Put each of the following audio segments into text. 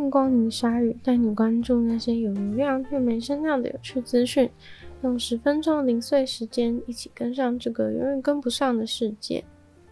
迎光临鲨鱼，带你关注那些有流量却没声量的有趣资讯。用十分钟零碎时间，一起跟上这个永远跟不上的世界。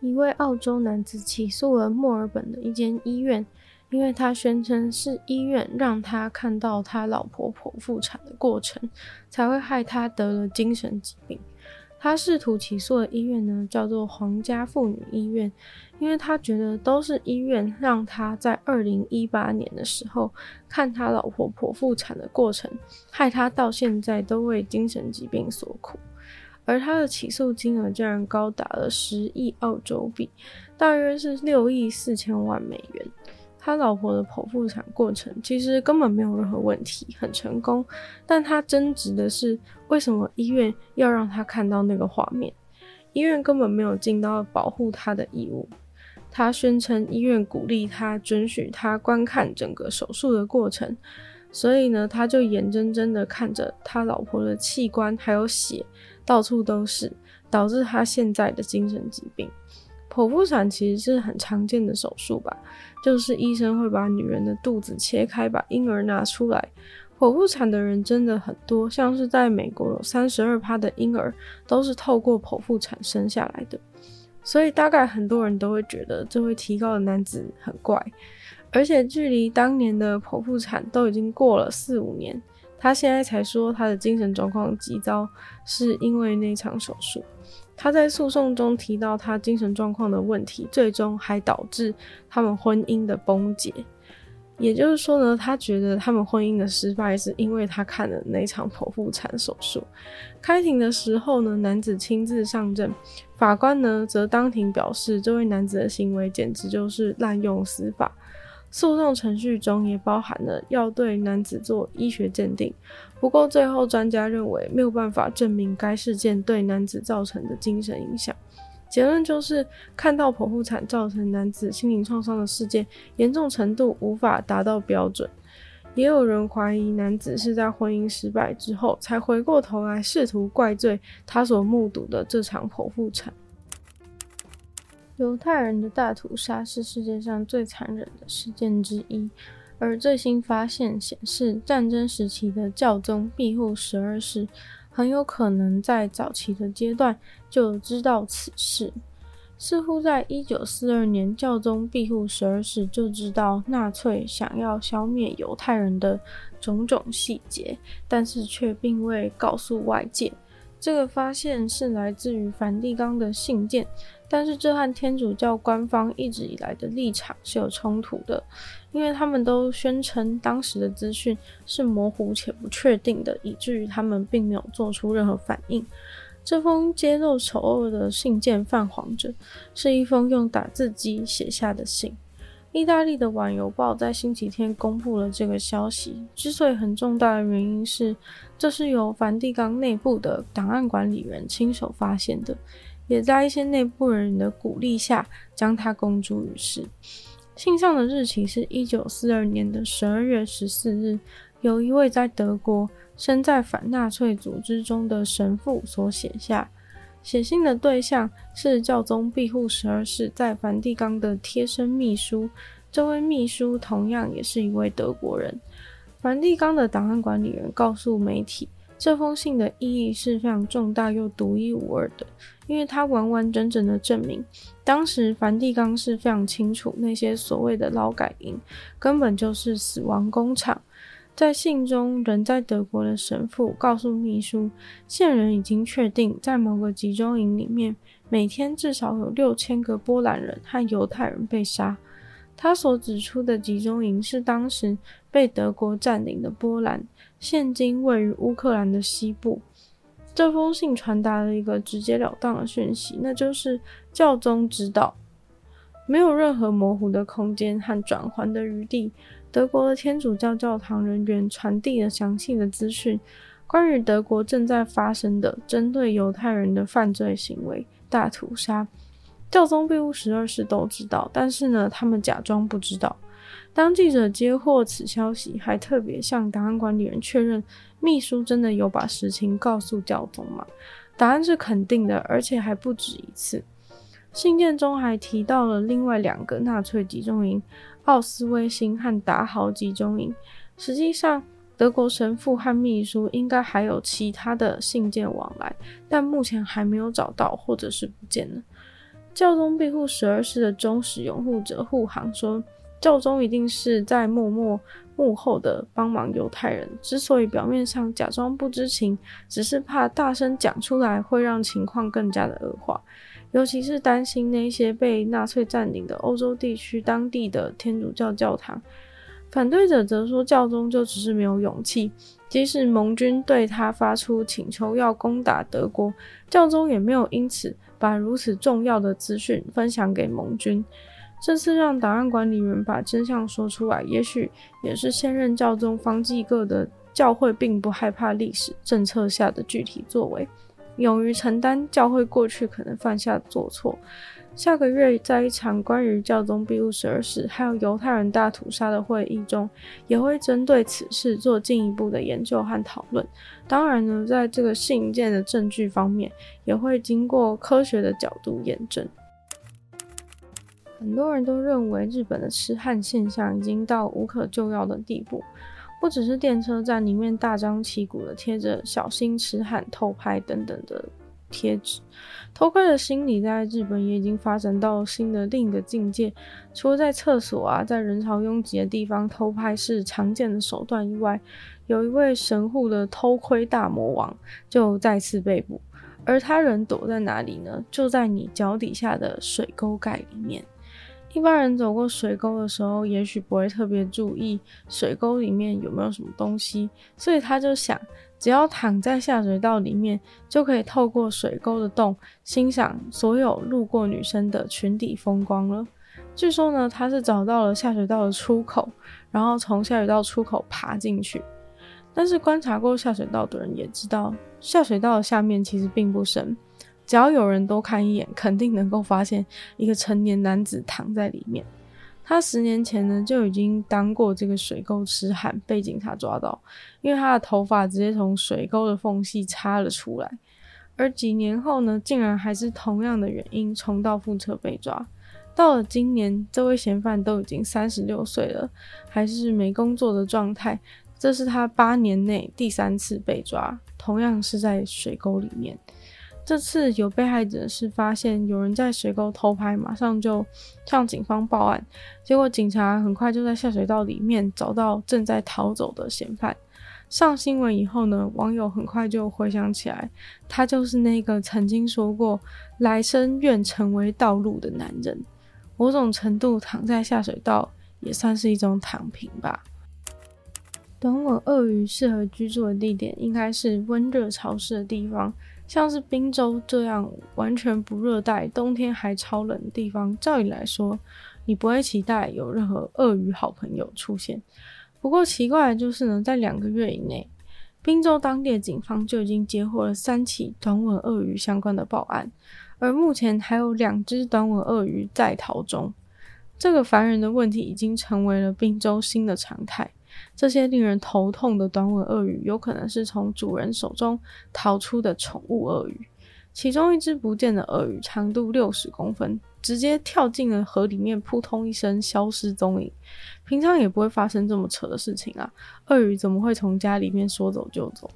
一位澳洲男子起诉了墨尔本的一间医院，因为他宣称是医院让他看到他老婆剖腹产的过程，才会害他得了精神疾病。他试图起诉的医院呢，叫做皇家妇女医院，因为他觉得都是医院让他在二零一八年的时候看他老婆剖腹产的过程，害他到现在都为精神疾病所苦。而他的起诉金额竟然高达了十亿澳洲币，大约是六亿四千万美元。他老婆的剖腹产过程其实根本没有任何问题，很成功。但他争执的是，为什么医院要让他看到那个画面？医院根本没有尽到保护他的义务。他宣称医院鼓励他准许他观看整个手术的过程，所以呢，他就眼睁睁的看着他老婆的器官还有血到处都是，导致他现在的精神疾病。剖腹产其实是很常见的手术吧，就是医生会把女人的肚子切开，把婴儿拿出来。剖腹产的人真的很多，像是在美国有三十二趴的婴儿都是透过剖腹产生下来的，所以大概很多人都会觉得这位提高的男子很怪，而且距离当年的剖腹产都已经过了四五年，他现在才说他的精神状况极糟，是因为那场手术。他在诉讼中提到他精神状况的问题，最终还导致他们婚姻的崩解。也就是说呢，他觉得他们婚姻的失败是因为他看了那场剖腹产手术。开庭的时候呢，男子亲自上阵，法官呢则当庭表示，这位男子的行为简直就是滥用司法。诉讼程序中也包含了要对男子做医学鉴定，不过最后专家认为没有办法证明该事件对男子造成的精神影响。结论就是，看到剖腹产造成男子心灵创伤的事件严重程度无法达到标准。也有人怀疑男子是在婚姻失败之后才回过头来试图怪罪他所目睹的这场剖腹产。犹太人的大屠杀是世界上最残忍的事件之一，而最新发现显示，战争时期的教宗庇护十二世很有可能在早期的阶段就知道此事。似乎在一九四二年，教宗庇护十二世就知道纳粹想要消灭犹太人的种种细节，但是却并未告诉外界。这个发现是来自于梵蒂冈的信件。但是这和天主教官方一直以来的立场是有冲突的，因为他们都宣称当时的资讯是模糊且不确定的，以至于他们并没有做出任何反应。这封揭露丑恶的信件泛黄着，是一封用打字机写下的信。意大利的晚邮报在星期天公布了这个消息，之所以很重大的原因是，这是由梵蒂冈内部的档案管理员亲手发现的。也在一些内部人员的鼓励下，将它公诸于世。信上的日期是一九四二年的十二月十四日，由一位在德国身在反纳粹组织中的神父所写下。写信的对象是教宗庇护十二世在梵蒂冈的贴身秘书，这位秘书同样也是一位德国人。梵蒂冈的档案管理员告诉媒体。这封信的意义是非常重大又独一无二的，因为它完完整整的证明，当时梵蒂冈是非常清楚那些所谓的劳改营根本就是死亡工厂。在信中，人在德国的神父告诉秘书，线人已经确定，在某个集中营里面，每天至少有六千个波兰人和犹太人被杀。他所指出的集中营是当时被德国占领的波兰，现今位于乌克兰的西部。这封信传达了一个直截了当的讯息，那就是教宗知道，没有任何模糊的空间和转圜的余地。德国的天主教教堂人员传递了详细的资讯，关于德国正在发生的针对犹太人的犯罪行为——大屠杀。教宗庇护十二世都知道，但是呢，他们假装不知道。当记者接获此消息，还特别向档案管理员确认，秘书真的有把实情告诉教宗吗？答案是肯定的，而且还不止一次。信件中还提到了另外两个纳粹集中营——奥斯威辛和达豪集中营。实际上，德国神父和秘书应该还有其他的信件往来，但目前还没有找到，或者是不见了。教宗庇护十二世的忠实拥护者护航说，教宗一定是在默默幕后的帮忙犹太人。之所以表面上假装不知情，只是怕大声讲出来会让情况更加的恶化，尤其是担心那些被纳粹占领的欧洲地区当地的天主教教堂。反对者则说，教宗就只是没有勇气，即使盟军对他发出请求要攻打德国，教宗也没有因此把如此重要的资讯分享给盟军。这次让档案管理员把真相说出来，也许也是现任教宗方济各的教会并不害怕历史政策下的具体作为，勇于承担教会过去可能犯下的过错。下个月，在一场关于教宗庇护十二世还有犹太人大屠杀的会议中，也会针对此事做进一步的研究和讨论。当然呢，在这个信件的证据方面，也会经过科学的角度验证。很多人都认为日本的痴汉现象已经到无可救药的地步，不只是电车站里面大张旗鼓的贴着“小心痴汉偷拍”等等的。贴纸，偷窥的心理在日本也已经发展到新的另一个境界。除了在厕所啊，在人潮拥挤的地方偷拍是常见的手段以外，有一位神户的偷窥大魔王就再次被捕。而他人躲在哪里呢？就在你脚底下的水沟盖里面。一般人走过水沟的时候，也许不会特别注意水沟里面有没有什么东西，所以他就想。只要躺在下水道里面，就可以透过水沟的洞欣赏所有路过女生的裙底风光了。据说呢，他是找到了下水道的出口，然后从下水道出口爬进去。但是观察过下水道的人也知道，下水道的下面其实并不深，只要有人多看一眼，肯定能够发现一个成年男子躺在里面。他十年前呢就已经当过这个水沟痴汉，被警察抓到，因为他的头发直接从水沟的缝隙插了出来。而几年后呢，竟然还是同样的原因重蹈覆辙被抓。到了今年，这位嫌犯都已经三十六岁了，还是没工作的状态。这是他八年内第三次被抓，同样是在水沟里面。这次有被害者是发现有人在水沟偷拍，马上就向警方报案。结果警察很快就在下水道里面找到正在逃走的嫌犯。上新闻以后呢，网友很快就回想起来，他就是那个曾经说过来生愿成为道路的男人。某种程度躺在下水道也算是一种躺平吧。短吻鳄鱼适合居住的地点应该是温热潮湿的地方。像是宾州这样完全不热带、冬天还超冷的地方，照理来说，你不会期待有任何鳄鱼好朋友出现。不过奇怪的就是呢，在两个月以内，宾州当地的警方就已经接获了三起短吻鳄鱼相关的报案，而目前还有两只短吻鳄鱼在逃中。这个烦人的问题已经成为了宾州新的常态。这些令人头痛的短吻鳄鱼，有可能是从主人手中逃出的宠物鳄鱼。其中一只不见的鳄鱼长度六十公分，直接跳进了河里面，扑通一声消失踪影。平常也不会发生这么扯的事情啊！鳄鱼怎么会从家里面说走就走？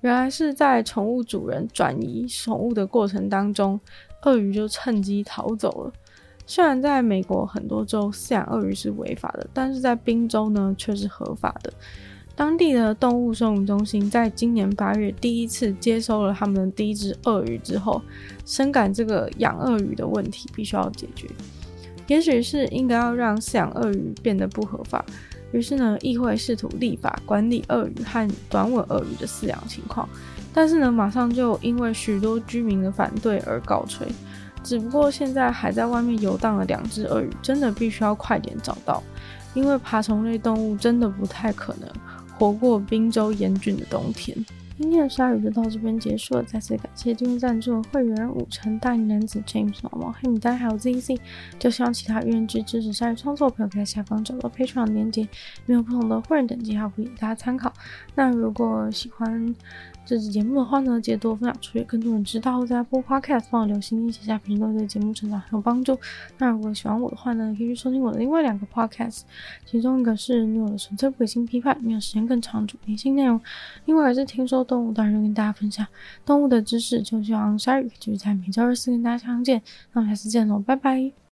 原来是在宠物主人转移宠物的过程当中，鳄鱼就趁机逃走了。虽然在美国很多州饲养鳄鱼是违法的，但是在宾州呢却是合法的。当地的动物收容中心在今年八月第一次接收了他们的第一只鳄鱼之后，深感这个养鳄鱼的问题必须要解决。也许是应该要让饲养鳄鱼变得不合法，于是呢，议会试图立法管理鳄鱼和短吻鳄鱼的饲养情况，但是呢，马上就因为许多居民的反对而告吹。只不过现在还在外面游荡的两只鳄鱼，真的必须要快点找到，因为爬虫类动物真的不太可能活过滨州严峻的冬天。今天的鲨鱼就到这边结束了，再次感谢订阅赞助的会员五成大龄男子 James 毛毛黑米丹还有 ZZ，就希望其他愿意支持鲨鱼创作的朋友可以在下方找到 Patreon 的链接，没有不同的会员等级还有福利给大家参考。那如果喜欢这支节目的话呢，记得多分享出去，更多人知道。在 Apple Podcast 帮我留心，写下评论，对节目成长很有帮助。那如果喜欢我的话呢，可以去收听我的另外两个 Podcast，其中一个是《女友的纯粹不理性批判》，没有时间更长主题性内容；另外是听说动物，当然跟大家分享动物的知识。就希望鲨鱼继续在每周二四跟大家相见。那我们下次见喽，拜拜。